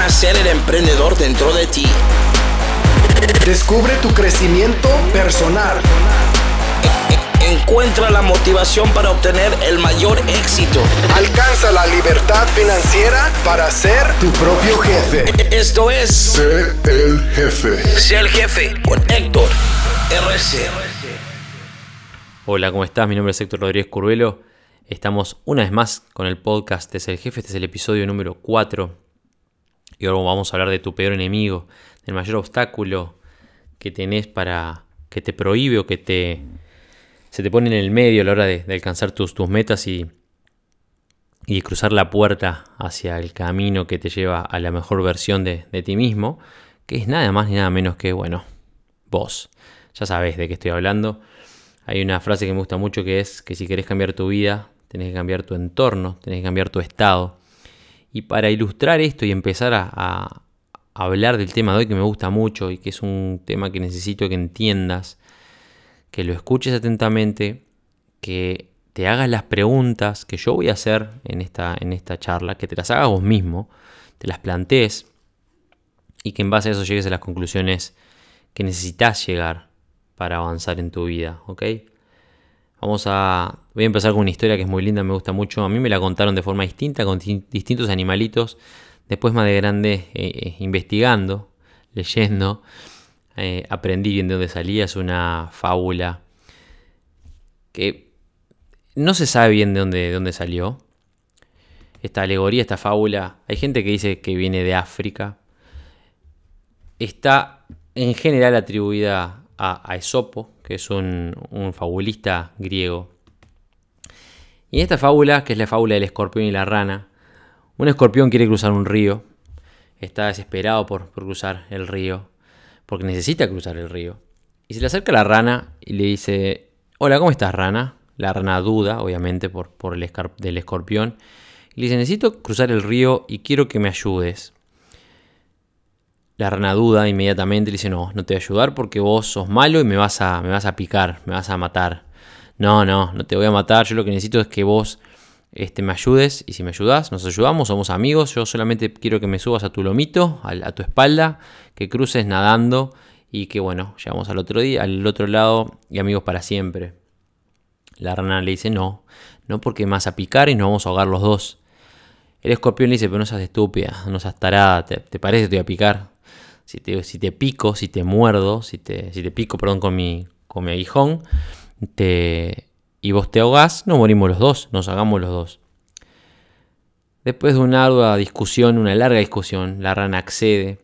nacer el emprendedor dentro de ti. Descubre tu crecimiento personal. Encuentra la motivación para obtener el mayor éxito. Alcanza la libertad financiera para ser tu propio jefe. Esto es Sé el jefe. Sé el jefe con Héctor RC. Hola, ¿cómo estás? Mi nombre es Héctor Rodríguez Curvelo. Estamos una vez más con el podcast Es el Jefe. Este es el episodio número 4. Y ahora vamos a hablar de tu peor enemigo, del mayor obstáculo que tenés para que te prohíbe o que te se te pone en el medio a la hora de, alcanzar tus, tus metas y, y cruzar la puerta hacia el camino que te lleva a la mejor versión de, de ti mismo, que es nada más ni nada menos que, bueno, vos. Ya sabés de qué estoy hablando. Hay una frase que me gusta mucho que es que si querés cambiar tu vida, tenés que cambiar tu entorno, tenés que cambiar tu estado. Y para ilustrar esto y empezar a, hablar del tema de hoy que me gusta mucho y que es un tema que necesito que entiendas, que lo escuches atentamente, que te hagas las preguntas que yo voy a hacer en esta, en esta charla, que te las hagas vos mismo, te las plantees y que en base a eso llegues a las conclusiones que necesitas llegar para avanzar en tu vida, ¿ok? Vamos a. Voy a empezar con una historia que es muy linda, me gusta mucho. A mí me la contaron de forma distinta, con distintos animalitos. Después, más de grande, eh, eh, investigando, leyendo, eh, aprendí bien de dónde salía. Es una fábula que no se sabe bien de dónde, de dónde salió. Esta alegoría, esta fábula, hay gente que dice que viene de África. Está en general atribuida a, Esopo, que es un, un, fabulista griego. Y en esta fábula, que es la fábula del escorpión y la rana, un escorpión quiere cruzar un río, está desesperado por, por cruzar el río, porque necesita cruzar el río. Y se le acerca la rana y le dice, hola, ¿cómo estás rana? La rana duda, obviamente, por, por el escorpión. Y le dice, necesito cruzar el río y quiero que me ayudes. La rana duda inmediatamente le dice, no, no te voy a ayudar porque vos sos malo y me vas a, me vas a picar, me vas a matar. No, no, no te voy a matar, yo lo que necesito es que vos este, me ayudes y si me ayudas, nos ayudamos, somos amigos, yo solamente quiero que me subas a tu lomito, a, a tu espalda, que cruces nadando y que bueno, llegamos al otro día, al otro lado y amigos para siempre. La rana le dice, no, no porque me vas a picar y nos vamos a ahogar los dos. El escorpión le dice, pero no seas estúpida, no seas tarada, ¿te, te parece que te voy a picar? Si te, pico, si te muerdo, si te, pico, perdón, con mi, aguijón, te, y vos te ahogás, nos morimos los dos, nos hagamos los dos. Después de una ardua discusión, una larga discusión, la rana accede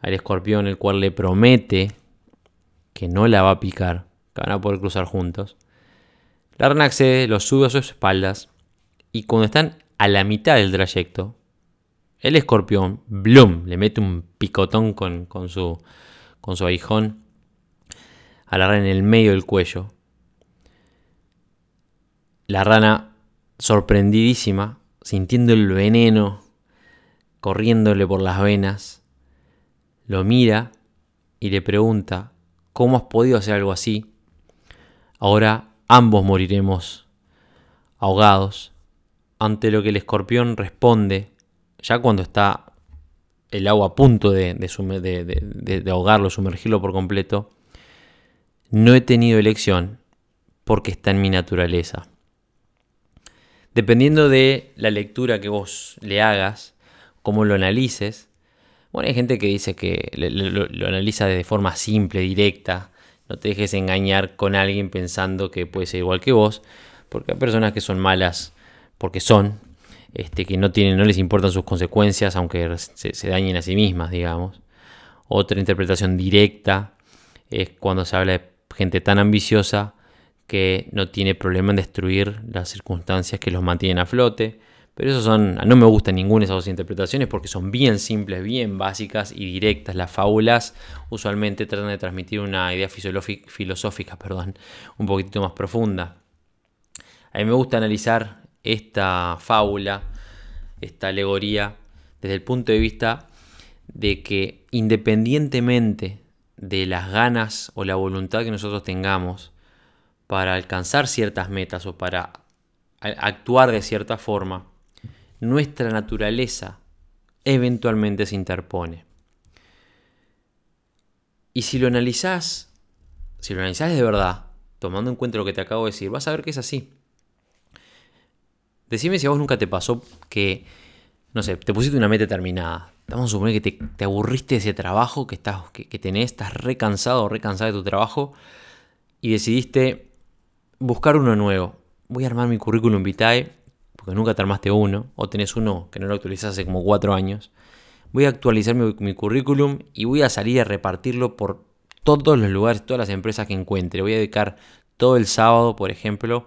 al escorpión, el cual le promete que no la va a picar, que van a poder cruzar juntos. La rana accede, lo sube a sus espaldas, y cuando están a la mitad del trayecto, el escorpión, ¡blum!, le mete un picotón con, con, su, con su aguijón a la rana en el medio del cuello. La rana, sorprendidísima, sintiendo el veneno corriéndole por las venas, lo mira y le pregunta, ¿cómo has podido hacer algo así? Ahora ambos moriremos ahogados. Ante lo que el escorpión responde, ya cuando está el agua a punto de, de, ahogarlo, sumergirlo por completo, no he tenido elección porque está en mi naturaleza. Dependiendo de la lectura que vos le hagas, cómo lo analices, bueno, hay gente que dice que lo, lo analiza de forma simple, directa, no te dejes engañar con alguien pensando que puede ser igual que vos, porque hay personas que son malas porque son, este, que no, tienen, no les importan sus consecuencias, aunque se, dañen a sí mismas, digamos. Otra interpretación directa es cuando se habla de gente tan ambiciosa que no tiene problema en destruir las circunstancias que los mantienen a flote. Pero eso son, no me gustan ninguna de esas dos interpretaciones porque son bien simples, bien básicas y directas. Las fábulas usualmente tratan de transmitir una idea filosófica, perdón, un poquitito más profunda. A mí me gusta analizar esta fábula, esta alegoría, desde el punto de vista de que independientemente de las ganas o la voluntad que nosotros tengamos para alcanzar ciertas metas o para actuar de cierta forma, nuestra naturaleza eventualmente se interpone. Y si lo analizás, si lo analizás de verdad, tomando en cuenta lo que te acabo de decir, vas a ver que es así. Decime si a vos nunca te pasó que, no sé, te pusiste una meta terminada. Vamos a suponer que te, aburriste de ese trabajo que, estás, que, tenés, estás recansado o recansada de tu trabajo y decidiste buscar uno nuevo. Voy a armar mi currículum vitae, porque nunca te armaste uno, o tenés uno que no lo actualizaste hace como cuatro años. Voy a actualizar mi, mi currículum y voy a salir a repartirlo por todos los lugares, todas las empresas que encuentre. Voy a dedicar todo el sábado, por ejemplo,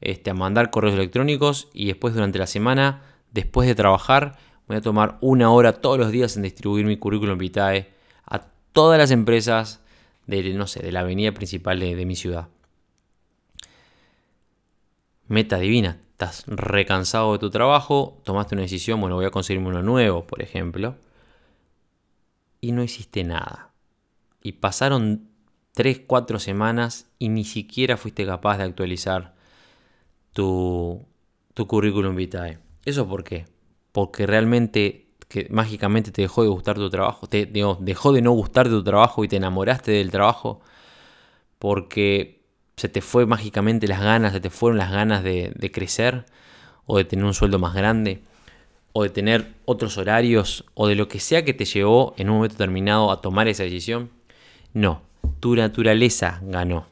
este, a mandar correos electrónicos y después durante la semana, después de trabajar, voy a tomar una hora todos los días en distribuir mi currículum vitae a todas las empresas de, no sé, de la avenida principal de, de mi ciudad. Meta divina, estás recansado de tu trabajo, tomaste una decisión, bueno, voy a conseguirme uno nuevo, por ejemplo, y no hiciste nada. Y pasaron 3, 4 semanas y ni siquiera fuiste capaz de actualizar tu, currículum vitae. ¿Eso por qué? Porque realmente que mágicamente te dejó de gustar tu trabajo, te dejó de no gustarte tu trabajo y te enamoraste del trabajo porque se te fue mágicamente las ganas, se te fueron las ganas de, de crecer o de tener un sueldo más grande o de tener otros horarios o de lo que sea que te llevó en un momento determinado a tomar esa decisión. No, tu naturaleza ganó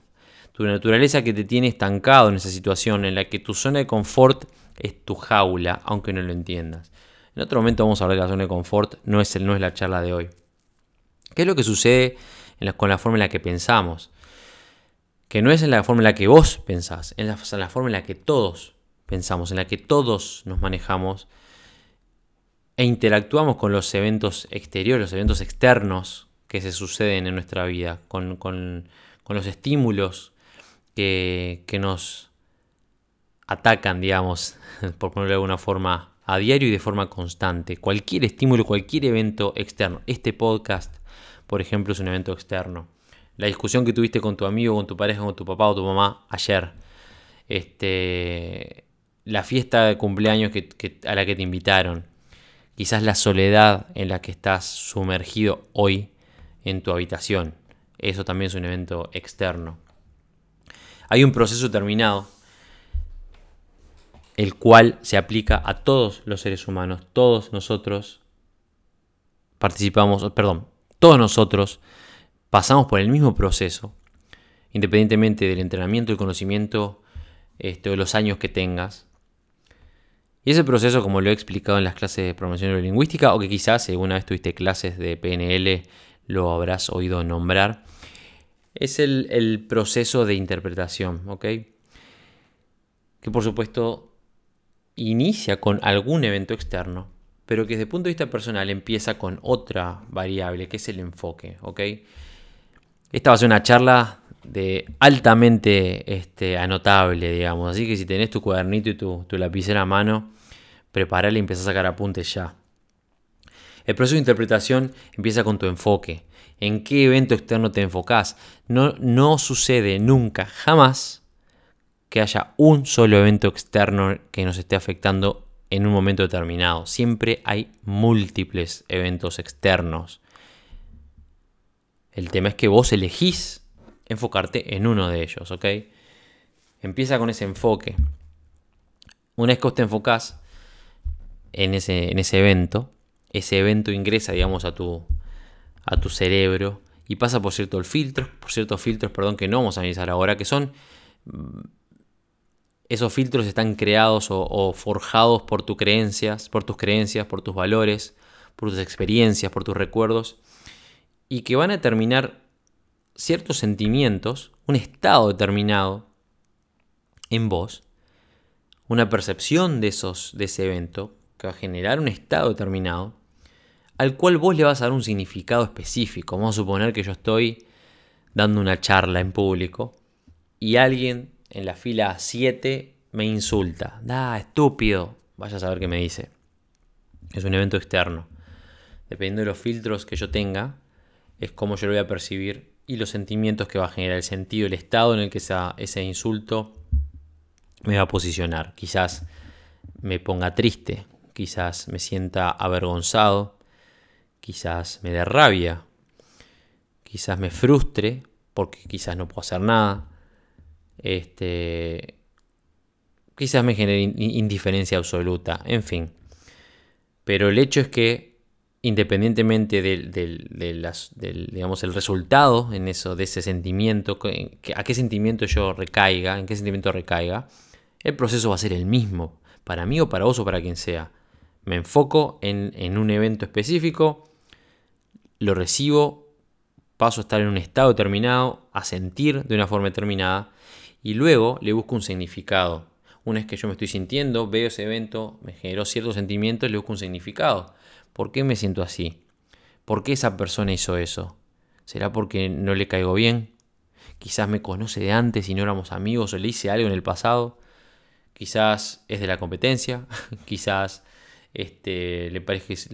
tu naturaleza que te tiene estancado en esa situación, en la que tu zona de confort es tu jaula, aunque no lo entiendas. En otro momento vamos a hablar de la zona de confort, no es, el, no es la charla de hoy. ¿Qué es lo que sucede con la forma en la que pensamos? Que no es en la forma en la que vos pensás, es la, en la forma en la que todos pensamos, en la que todos nos manejamos e interactuamos con los eventos exteriores, los eventos externos que se suceden en nuestra vida, con, con los estímulos que, nos atacan, digamos, por ponerlo de alguna forma, a diario y de forma constante. Cualquier estímulo, cualquier evento externo. Este podcast, por ejemplo, es un evento externo. La discusión que tuviste con tu amigo, con tu pareja, con tu papá o tu mamá ayer. Este, la fiesta de cumpleaños a la que te invitaron. Quizás la soledad en la que estás sumergido hoy en tu habitación. Eso también es un evento externo. Hay un proceso terminado, el cual se aplica a todos los seres humanos. Todos nosotros participamos, perdón, todos nosotros pasamos por el mismo proceso, independientemente del entrenamiento, el conocimiento este, o los años que tengas. Y ese proceso, como lo he explicado en las clases de promoción neurolingüística, o que quizás si alguna vez tuviste clases de PNL, lo habrás oído nombrar, es el, proceso de interpretación, ¿ok? Que por supuesto inicia con algún evento externo, pero que desde el punto de vista personal empieza con otra variable, que es el enfoque, ¿ok? Esta va a ser una charla de altamente este, anotable, digamos, así que si tenés tu cuadernito y tu, tu lapicera a mano, preparala y empieza a sacar apuntes ya. El proceso de interpretación empieza con tu enfoque en qué evento externo te enfocas. No, no sucede nunca, jamás, que haya un solo evento externo que nos esté afectando en un momento determinado. Siempre hay múltiples eventos externos. El tema es que vos elegís enfocarte en uno de ellos, ¿ok? Empieza con ese enfoque. Una vez que vos te enfocás en ese, en ese evento, ese evento ingresa, digamos, a tu, a tu cerebro y pasa por ciertos filtros, por ciertos filtros, perdón, que no vamos a analizar ahora, que son mm, esos filtros están creados o, forjados por tus creencias, por tus creencias, por tus valores, por tus experiencias, por tus recuerdos, y que van a determinar ciertos sentimientos, un estado determinado en vos, una percepción de, esos, de ese evento, que va a generar un estado determinado, al cual vos le vas a dar un significado específico. Vamos a suponer que yo estoy dando una charla en público y alguien en la fila 7 me insulta. Da, estúpido. Vaya a saber qué me dice. Es un evento externo. Dependiendo de los filtros que yo tenga, es como yo lo voy a percibir y los sentimientos que va a generar, el sentido, el estado en el que ese insulto me va a posicionar. Quizás me ponga triste, quizás me sienta avergonzado, quizás me dé rabia, quizás me frustre porque quizás no puedo hacer nada, este, quizás me genere indiferencia absoluta, en fin. Pero el hecho es que independientemente del, digamos, el resultado en eso, de ese sentimiento, a qué sentimiento yo recaiga, en qué sentimiento recaiga, el proceso va a ser el mismo, para mí o para vos o para quien sea. Me enfoco en, en un evento específico, lo recibo, paso a estar en un estado determinado, a sentir de una forma determinada, y luego le busco un significado. Una vez que yo me estoy sintiendo, veo ese evento, me generó ciertos sentimientos, le busco un significado. ¿Por qué me siento así? ¿Por qué esa persona hizo eso? ¿Será porque no le caigo bien? Quizás me conoce de antes y no éramos amigos o le hice algo en el pasado. Quizás es de la competencia. Quizás este, le parece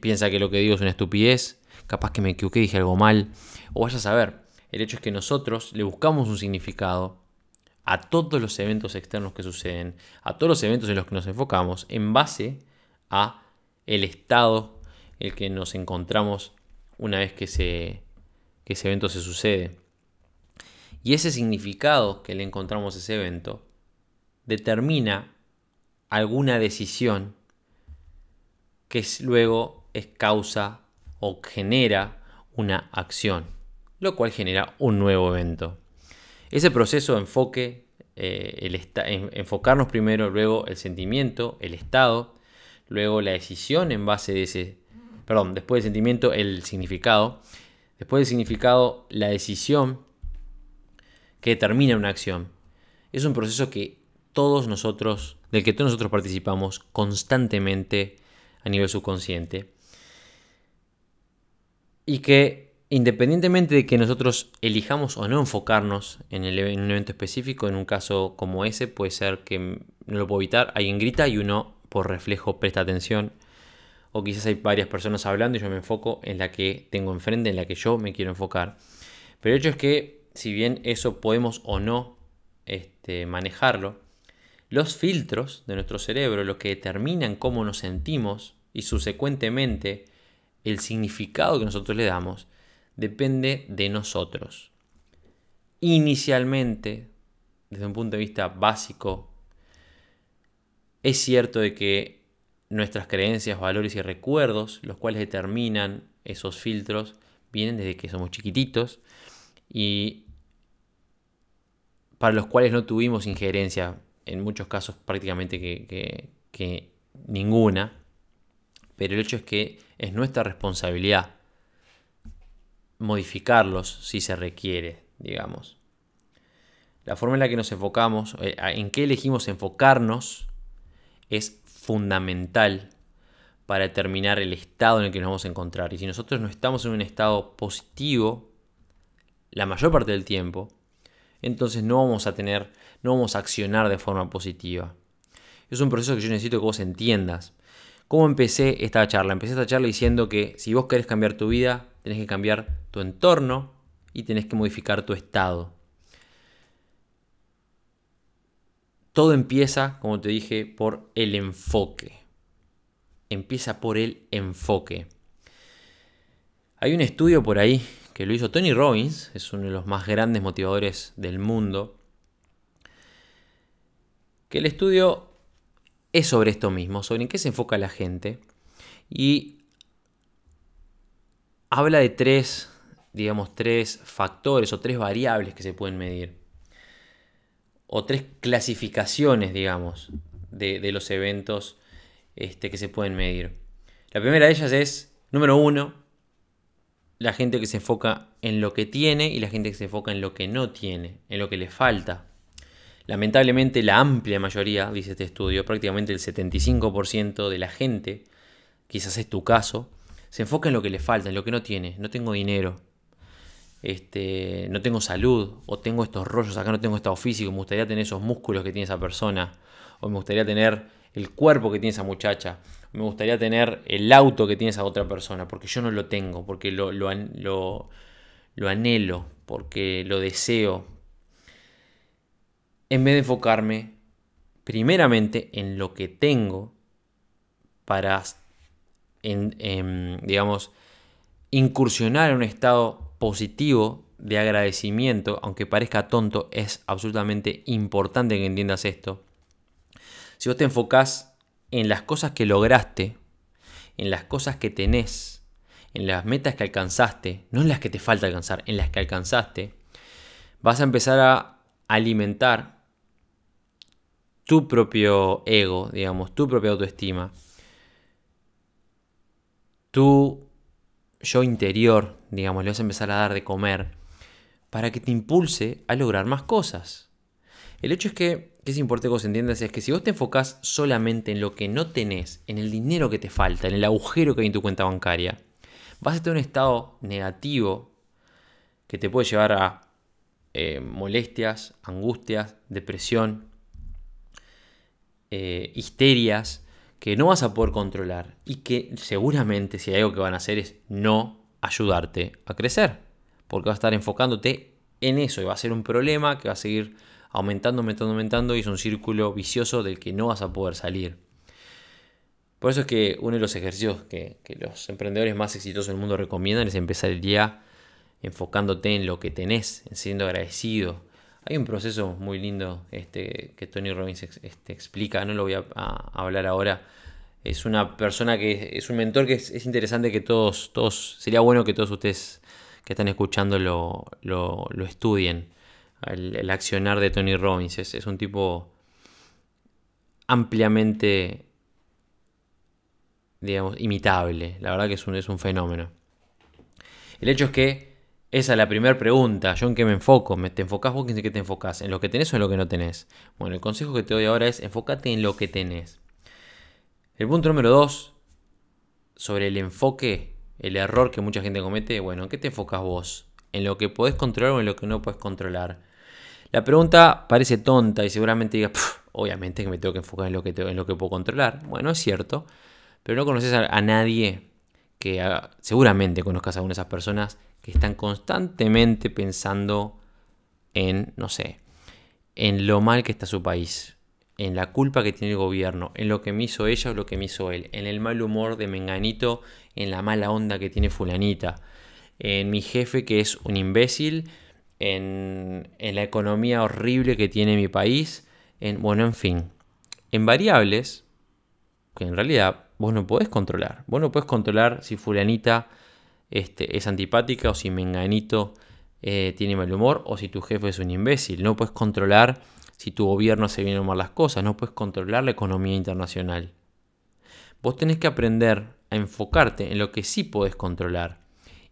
piensa que lo que digo es una estupidez. Capaz que me equivoqué, dije algo mal. O vaya a saber. El hecho es que nosotros le buscamos un significado a todos los eventos externos que suceden, a todos los eventos en los que nos enfocamos, en base a el estado en el que nos encontramos una vez que, ese evento se sucede. Y ese significado que le encontramos a ese evento determina alguna decisión que luego es causa o genera una acción, lo cual genera un nuevo evento. Ese proceso de enfoque, eh, el enfocarnos primero, luego el sentimiento, el estado, luego la decisión en base de ese, perdón, después del sentimiento, el significado, después del significado, la decisión que determina una acción. Es un proceso que todos nosotros, del que todos nosotros participamos constantemente a nivel subconsciente y que independientemente de que nosotros elijamos o no enfocarnos en, el, un evento específico, en un caso como ese, puede ser que no lo puedo evitar, alguien grita y uno por reflejo presta atención. O quizás hay varias personas hablando y yo me enfoco en la que tengo enfrente, en la que yo me quiero enfocar. Pero el hecho es que, si bien eso podemos o no este, manejarlo, los filtros de nuestro cerebro, lo que determinan cómo nos sentimos y subsecuentemente el significado que nosotros le damos, depende de nosotros. Inicialmente, desde un punto de vista básico, es cierto de que nuestras creencias, valores y recuerdos, los cuales determinan esos filtros, vienen desde que somos chiquititos y para los cuales no tuvimos injerencia, en muchos casos prácticamente que, que ninguna, pero el hecho es que es nuestra responsabilidad modificarlos si se requiere, digamos. La forma en la que nos enfocamos, eh, en qué elegimos enfocarnos, es fundamental para determinar el estado en el que nos vamos a encontrar. Y si nosotros no estamos en un estado positivo la mayor parte del tiempo, entonces no vamos a tener, no vamos a accionar de forma positiva. Es un proceso que yo necesito que vos entiendas. ¿Cómo empecé esta charla? Empecé esta charla diciendo que si vos querés cambiar tu vida, tenés que cambiar tu entorno y tenés que modificar tu estado. Todo empieza, como te dije, por el enfoque. Empieza por el enfoque. Hay un estudio por ahí que lo hizo Tony Robbins, es uno de los más grandes motivadores del mundo, que el estudio es sobre esto mismo, sobre en qué se enfoca la gente. Y habla de tres, digamos, tres factores o tres variables que se pueden medir. O tres clasificaciones, digamos, de, los eventos este, que se pueden medir. La primera de ellas es, número uno, la gente que se enfoca en lo que tiene y la gente que se enfoca en lo que no tiene, en lo que le falta. Lamentablemente la amplia mayoría, dice este estudio, prácticamente el 75% de la gente, quizás es tu caso, se enfoca en lo que le falta, en lo que no tiene. No tengo dinero, este, no tengo salud, o tengo estos rollos acá, no tengo estado físico, me gustaría tener esos músculos que tiene esa persona, o me gustaría tener el cuerpo que tiene esa muchacha, me gustaría tener el auto que tiene esa otra persona, porque yo no lo tengo, porque lo anhelo, porque lo deseo, en vez de enfocarme primeramente en lo que tengo, para, em, digamos, incursionar en un estado positivo de agradecimiento, aunque parezca tonto, es absolutamente importante que entiendas esto. Si vos te enfocás en las cosas que lograste, en las cosas que tenés, en las metas que alcanzaste, no en las que te falta alcanzar, en las que alcanzaste, vas a empezar a alimentar tu propio ego, digamos, tu propia autoestima, tu yo interior, digamos, le vas a empezar a dar de comer para que te impulse a lograr más cosas. El hecho es que, que es importante que vos entiendas, es que si vos te enfocás solamente en lo que no tenés, en el dinero que te falta, en el agujero que hay en tu cuenta bancaria, vas a tener un estado negativo que te puede llevar a eh, molestias, angustias, depresión, eh, histerias que no vas a poder controlar y que seguramente si hay algo que van a hacer es no ayudarte a crecer porque vas a estar enfocándote en eso y va a ser un problema que va a seguir aumentando, aumentando, aumentando y es un círculo vicioso del que no vas a poder salir. Por eso es que uno de los ejercicios que, los emprendedores más exitosos del mundo recomiendan es empezar el día enfocándote en lo que tenés, en siendo agradecido. Hay un proceso muy lindo este, que Tony Robbins este, explica, no lo voy a, hablar ahora. Es una persona que es un mentor que es, es interesante que todos, todos, sería bueno que todos ustedes que están escuchando lo, estudien. El, accionar de Tony Robbins es, un tipo ampliamente, digamos, imitable. La verdad que es un, es un fenómeno. El hecho es que esa es la primera pregunta. ¿Yo en qué me enfoco? ¿Me, ¿Te enfocas vos en qué te enfocas? ¿En lo que tenés o en lo que no tenés? Bueno, el consejo que te doy ahora es enfócate en lo que tenés. El punto número dos, sobre el enfoque, el error que mucha gente comete, bueno, ¿en qué te enfocas vos? ¿En lo que podés controlar o en lo que no puedes controlar? La pregunta parece tonta y seguramente digas, obviamente que me tengo que enfocar en lo que, en lo que puedo controlar. Bueno, es cierto, pero no conoces a, nadie que seguramente conozcas a una de esas personas que están constantemente pensando en, no sé, en lo mal que está su país, en la culpa que tiene el gobierno, en lo que me hizo ella o lo que me hizo él, en el mal humor de Menganito, en la mala onda que tiene fulanita, en mi jefe que es un imbécil, en, la economía horrible que tiene mi país, en, bueno, en fin, en variables que en realidad vos no podés controlar. Vos no podés controlar si fulanita este, es antipática o si Menganito eh, tiene mal humor o si tu jefe es un imbécil. No puedes controlar si tu gobierno se viene mal las cosas, no puedes controlar la economía internacional. Vos tenés que aprender a enfocarte en lo que sí podés controlar.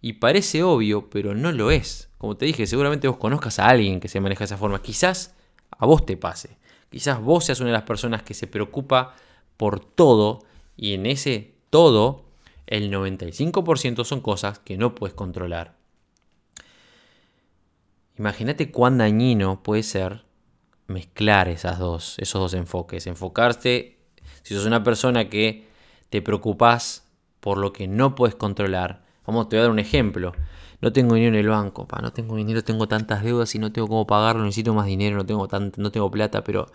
Y parece obvio, pero no lo es. Como te dije, seguramente vos conozcas a alguien que se maneja de esa forma. Quizás a vos te pase. Quizás vos seas una de las personas que se preocupa por todo y en ese todo el 95% son cosas que no puedes controlar. Imagínate cuán dañino puede ser mezclar esas dos, esos dos enfoques. Enfocarte, si sos una persona que te preocupas por lo que no puedes controlar. Vamos, te voy a dar un ejemplo. No tengo dinero en el banco, no tengo dinero, tengo tantas deudas y no tengo cómo pagarlo, necesito más dinero, no tengo, no tengo plata, pero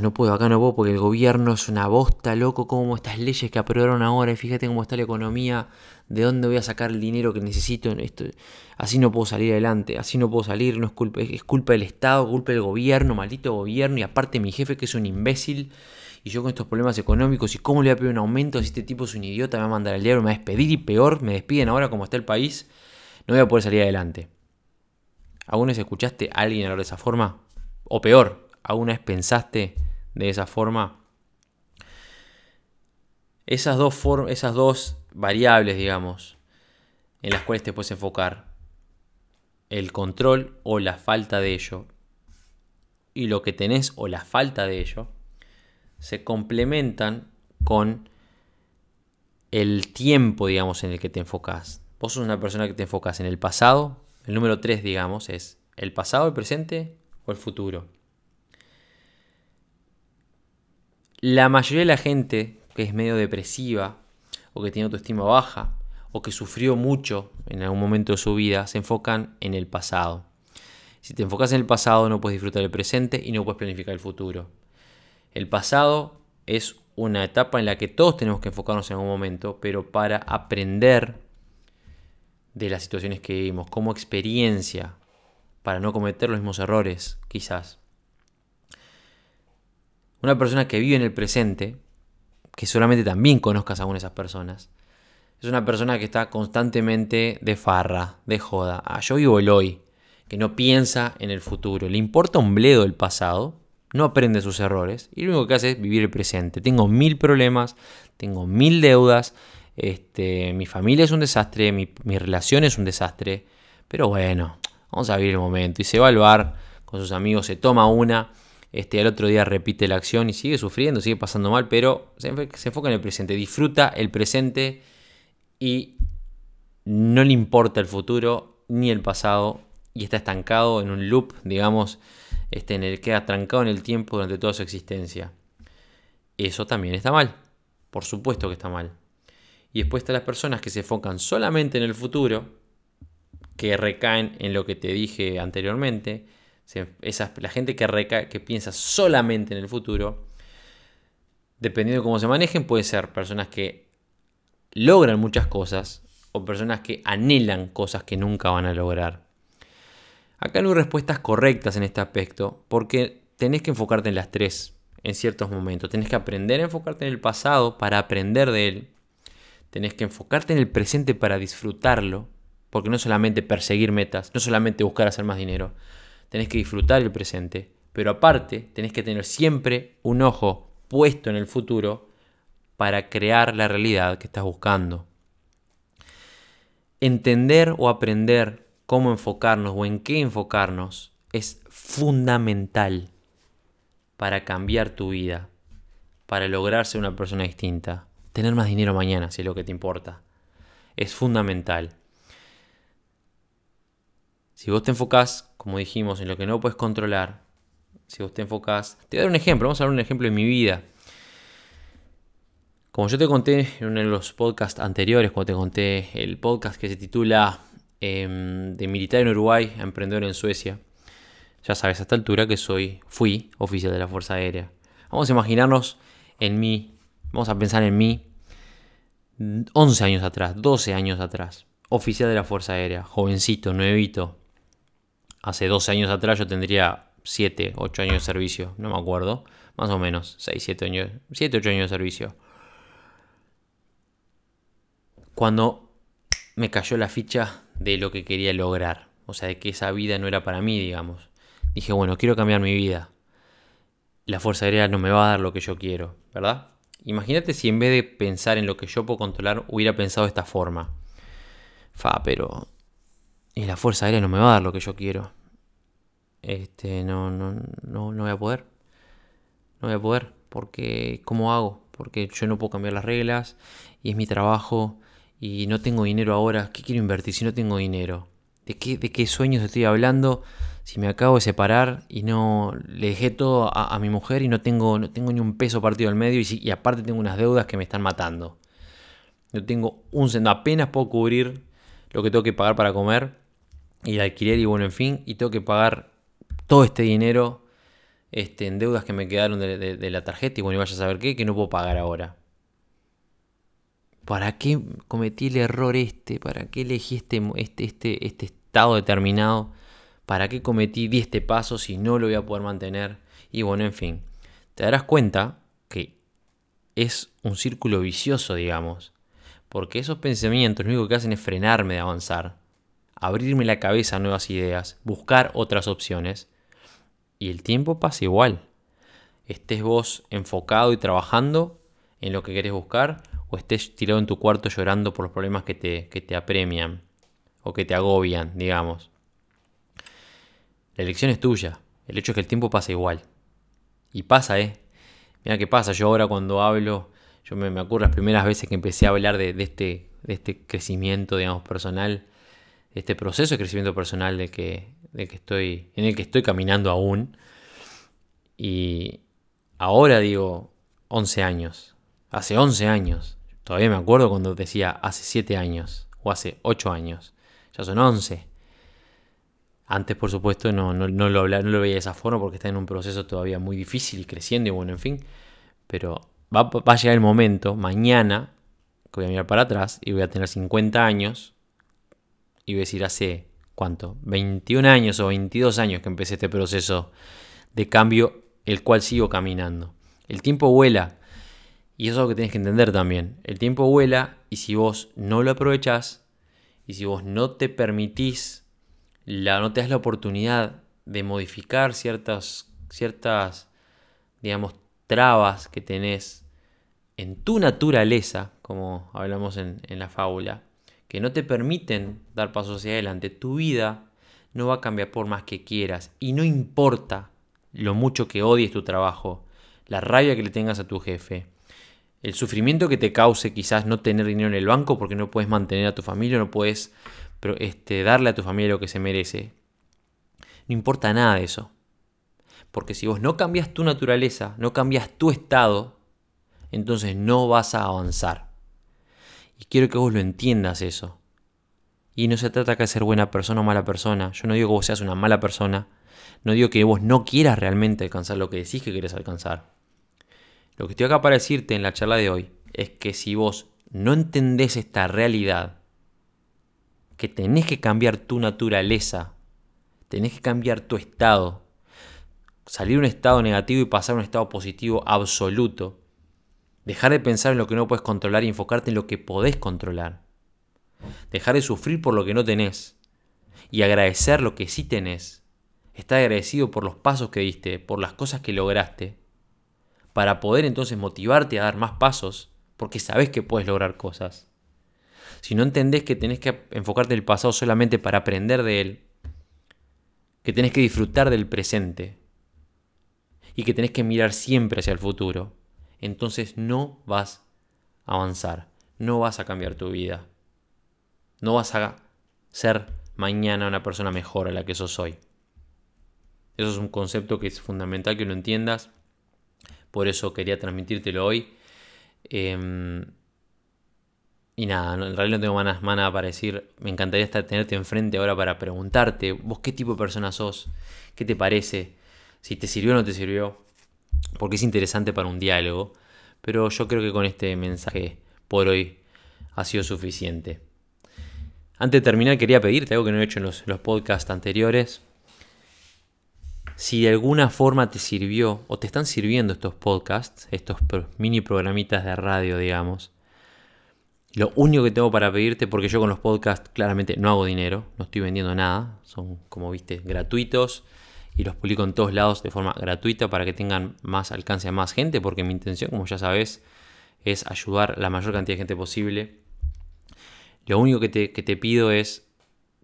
no puedo, acá no puedo porque el gobierno es una bosta, loco, como estas leyes que aprobaron ahora, y fíjate cómo está la economía, de dónde voy a sacar el dinero que necesito, esto, así no puedo salir adelante, así no puedo salir, no es culpa, es culpa del Estado, culpa del gobierno, maldito gobierno, y aparte mi jefe que es un imbécil, y yo con estos problemas económicos, y cómo le voy a pedir un aumento si este tipo es un idiota, me va a mandar al diablo, me va a despedir, y peor, me despiden ahora como está el país, no voy a poder salir adelante. ¿Alguna vez escuchaste a alguien hablar de esa forma? O peor, ¿alguna vez pensaste de esa forma? Esas dos, esas dos variables, digamos, en las cuales te puedes enfocar. El control o la falta de ello. Y lo que tenés o la falta de ello. Se complementan con el tiempo, digamos, en el que te enfocas. Vos sos una persona que te enfocas en el pasado. El número 3, digamos, es el pasado, el presente o el futuro. La mayoría de la gente que es medio depresiva o que tiene autoestima baja o que sufrió mucho en algún momento de su vida, se enfocan en el pasado. Si te enfocas en el pasado no puedes disfrutar del presente y no puedes planificar el futuro. El pasado es una etapa en la que todos tenemos que enfocarnos en algún momento, pero para aprender de las situaciones que vivimos, como experiencia, para no cometer los mismos errores, quizás. Una persona que vive en el presente, que solamente también conozcas a alguna de esas personas, es una persona que está constantemente de farra, de joda. Ah, yo vivo el hoy, que no piensa en el futuro. Le importa un bledo el pasado, no aprende sus errores y lo único que hace es vivir el presente. Tengo mil problemas, tengo mil deudas, este, mi familia es un desastre, mi, mi relación es un desastre, pero bueno, vamos a vivir el momento. Y se va al bar con sus amigos, se toma una, este, al otro día repite la acción y sigue sufriendo, sigue pasando mal, pero se, se enfoca en el presente, disfruta el presente y no le importa el futuro ni el pasado y está estancado en un loop, digamos, este, en el que queda trancado en el tiempo durante toda su existencia. Eso también está mal, por supuesto que está mal. Y después están las personas que se enfocan solamente en el futuro, que recaen en lo que te dije anteriormente. La gente que, recae, que piensa solamente en el futuro, dependiendo de cómo se manejen, puede ser personas que logran muchas cosas o personas que anhelan cosas que nunca van a lograr. Acá no hay respuestas correctas en este aspecto, porque tenés que enfocarte en las tres en ciertos momentos. Tenés que aprender a enfocarte en el pasado para aprender de él. Tenés que enfocarte en el presente para disfrutarlo, porque no solamente perseguir metas, no solamente buscar hacer más dinero. Tenés que disfrutar el presente, pero aparte tenés que tener siempre un ojo puesto en el futuro para crear la realidad que estás buscando. Entender o aprender cómo enfocarnos o en qué enfocarnos es fundamental para cambiar tu vida, para lograr ser una persona distinta. Tener más dinero mañana, si es lo que te importa. Es fundamental. Si vos te enfocás, como dijimos, en lo que no puedes controlar, si vos te enfocás... Te voy a dar un ejemplo, vamos a dar un ejemplo de mi vida. Como yo te conté en uno de los podcasts anteriores, cuando te conté el podcast que se titula Em, de militar en Uruguay a emprendedor en Suecia. Ya sabes a esta altura que soy, fui oficial de la Fuerza Aérea. Vamos a imaginarnos en mí, vamos a pensar en mí 11 años atrás, 12 años atrás, oficial de la Fuerza Aérea, jovencito, nuevito. Hace 12 años atrás yo tendría 7, 8 años de servicio, no me acuerdo, más o menos, 6, 7 años, 7, 8 años de servicio. Cuando me cayó la ficha de lo que quería lograr. O sea, de que esa vida no era para mí, digamos. Dije, bueno, quiero cambiar mi vida. La Fuerza Aérea no me va a dar lo que yo quiero, ¿verdad? Imagínate si en vez de pensar en lo que yo puedo controlar, hubiera pensado de esta forma. Fa, pero... Y la Fuerza Aérea no me va a dar lo que yo quiero. Este, no, no, no, no voy a poder. No voy a poder. Porque, ¿cómo hago? Porque yo no puedo cambiar las reglas. Y es mi trabajo y no tengo dinero ahora, ¿qué quiero invertir si no tengo dinero? ¿De qué, de qué sueños estoy hablando si me acabo de separar y no le dejé todo a, mi mujer y no tengo, no tengo ni un peso partido al medio y, aparte tengo unas deudas que me están matando? No tengo un centavo, apenas puedo cubrir lo que tengo que pagar para comer y el alquiler y bueno, en fin, y tengo que pagar todo este dinero este, en deudas que me quedaron de, la tarjeta y bueno, y vaya a saber qué, que no puedo pagar ahora. ¿Para qué cometí el error este? ¿Para qué elegí este, este, este, este estado determinado? ¿Para qué cometí 10 este pasos si no lo voy a poder mantener? Y bueno, en fin, te darás cuenta que es un círculo vicioso, digamos. Porque esos pensamientos lo único que hacen es frenarme de avanzar, abrirme la cabeza a nuevas ideas, buscar otras opciones. Y el tiempo pasa igual. Estés vos enfocado y trabajando en lo que querés buscar o estés tirado en tu cuarto llorando por los problemas que te, apremian o que te agobian, digamos. La elección es tuya. El hecho es que el tiempo pasa igual. Y pasa, ¿eh? Mira qué pasa. Yo ahora cuando hablo, yo me, me acuerdo las primeras veces que empecé a hablar de, este, de este crecimiento, digamos, personal, de este proceso de crecimiento personal de que, que estoy, en el que estoy caminando aún. Y ahora digo, 11 años. Hace 11 años Todavía me acuerdo cuando decía hace 7 años o hace 8 años. Ya son 11. Antes, por supuesto, no, no, lo, no lo veía de esa forma porque está en un proceso todavía muy difícil y creciendo y bueno, en fin. Pero va, va a llegar el momento, mañana, que voy a mirar para atrás y voy a tener 50 años y voy a decir hace, ¿cuánto? 21 años o 22 años que empecé este proceso de cambio, el cual sigo caminando. El tiempo vuela y eso es lo que tienes que entender también. El tiempo vuela y si vos no lo aprovechás y si vos no te permitís, la, no te das la oportunidad de modificar ciertas, ciertas, digamos, trabas que tenés en tu naturaleza, como hablamos en la fábula, que no te permiten dar pasos hacia adelante, tu vida no va a cambiar por más que quieras. Y no importa lo mucho que odies tu trabajo, la rabia que le tengas a tu jefe, el sufrimiento que te cause quizás no tener dinero en el banco porque no puedes mantener a tu familia, no puedes este, darle a tu familia lo que se merece. No importa nada de eso. Porque si vos no cambias tu naturaleza, no cambias tu estado, entonces no vas a avanzar. Y quiero que vos lo entiendas eso. Y no se trata de ser buena persona o mala persona. Yo no digo que vos seas una mala persona. No digo que vos no quieras realmente alcanzar lo que decís que querés alcanzar. Lo que estoy acá para decirte en la charla de hoy es que si vos no entendés esta realidad, que tenés que cambiar tu naturaleza, tenés que cambiar tu estado, salir de un estado negativo y pasar a un estado positivo absoluto, Dejar de pensar en lo que no puedes controlar y enfocarte en lo que podés controlar. Dejar de sufrir por lo que no tenés. Y agradecer lo que sí tenés. Estar agradecido por los pasos que diste, por las cosas que lograste. Para poder entonces motivarte a dar más pasos, porque sabes que puedes lograr cosas. Si no entendés que tenés que enfocarte en el pasado solamente para aprender de él, que tenés que disfrutar del presente y que tenés que mirar siempre hacia el futuro, entonces no vas a avanzar, no vas a cambiar tu vida, no vas a ser mañana una persona mejor a la que sos hoy. Eso es un concepto que es fundamental que lo entiendas, por eso quería transmitírtelo hoy. Em, y nada, en realidad no tengo más nada para decir. Me encantaría estar, tenerte enfrente ahora para preguntarte, vos qué tipo de persona sos, qué te parece, si te sirvió o no te sirvió porque es interesante para un diálogo, pero yo creo que con este mensaje por hoy ha sido suficiente. Antes de terminar quería pedirte algo que no he hecho en los, podcasts anteriores. Si de alguna forma te sirvió o te están sirviendo estos podcasts, estos mini programitas de radio, digamos, lo único que tengo para pedirte, porque yo con los podcasts claramente no hago dinero, no estoy vendiendo nada, son como viste gratuitos y los publico en todos lados de forma gratuita para que tengan más alcance a más gente, porque mi intención, como ya sabes, es ayudar a la mayor cantidad de gente posible. Lo único que te, pido es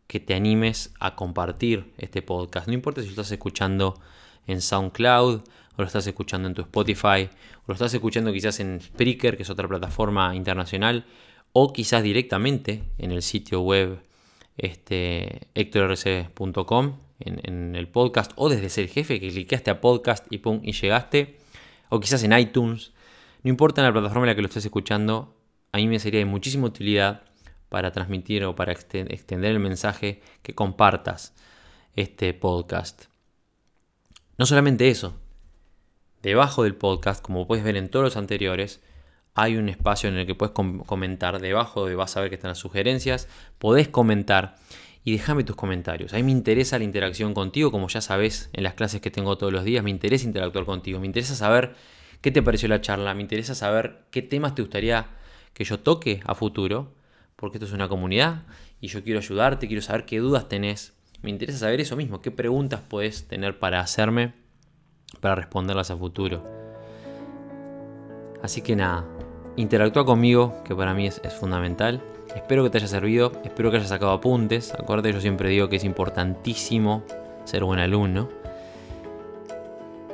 que te animes a compartir este podcast. No importa si lo estás escuchando en SoundCloud, o lo estás escuchando en tu Spotify, o lo estás escuchando quizás en Spreaker, que es otra plataforma internacional, o quizás directamente en el sitio web este, en, el podcast o desde ser jefe que clicaste a podcast y pum y llegaste o quizás en iTunes. No importa en la plataforma en la que lo estés escuchando a mí me sería de muchísima utilidad para transmitir o para extender el mensaje que compartas este podcast. No solamente eso debajo del podcast como puedes ver en todos los anteriores hay un espacio en el que puedes comentar. Debajo de vas a ver que están las sugerencias podés comentar y déjame tus comentarios. A mí me interesa la interacción contigo, como ya sabes en las clases que tengo todos los días, me interesa interactuar contigo, me interesa saber qué te pareció la charla, me interesa saber qué temas te gustaría que yo toque a futuro, porque esto es una comunidad y yo quiero ayudarte, quiero saber qué dudas tenés. Me interesa saber eso mismo, qué preguntas puedes tener para hacerme para responderlas a futuro. Así que nada, interactúa conmigo, que para mí es, es fundamental. Espero que te haya servido, espero que hayas sacado apuntes. Acuérdate, yo siempre digo que es importantísimo ser buen alumno.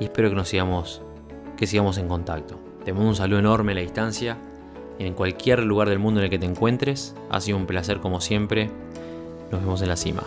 Y espero que nos sigamos, que sigamos en contacto. Te mando un saludo enorme a la distancia. En cualquier lugar del mundo en el que te encuentres. Ha sido un placer como siempre. Nos vemos en la cima.